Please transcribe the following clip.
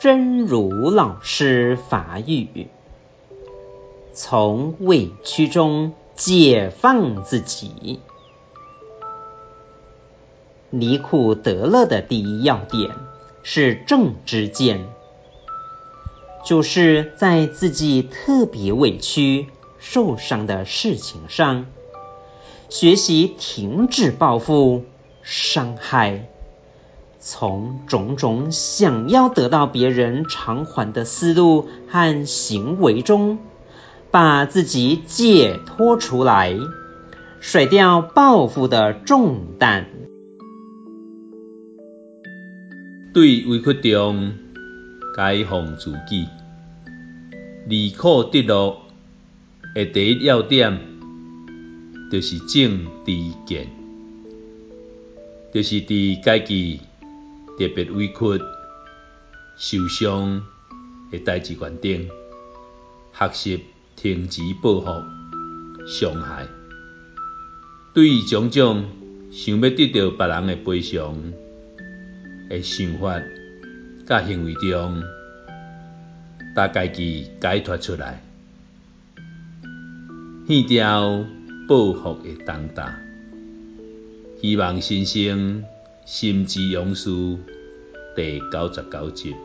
真如老师法语，从委屈中解放自己。离苦得乐的第一要点是正知见，就是在自己特别委屈、受伤的事情上，学习停止报复、伤害。从种种想要得到别人偿还的思路和行为中，把自己解脱出来，甩掉报复的重担。对委屈中解放自己，离苦得乐的第一要点，就是正知见，就是在自己特别委屈、受伤的代志原顶，学习停止报复、伤害。对于种种想要得到别人的赔偿的想法、甲行为中，把家己解脱出来，弃掉报复的重担，希望新生心之勇士第九十九集。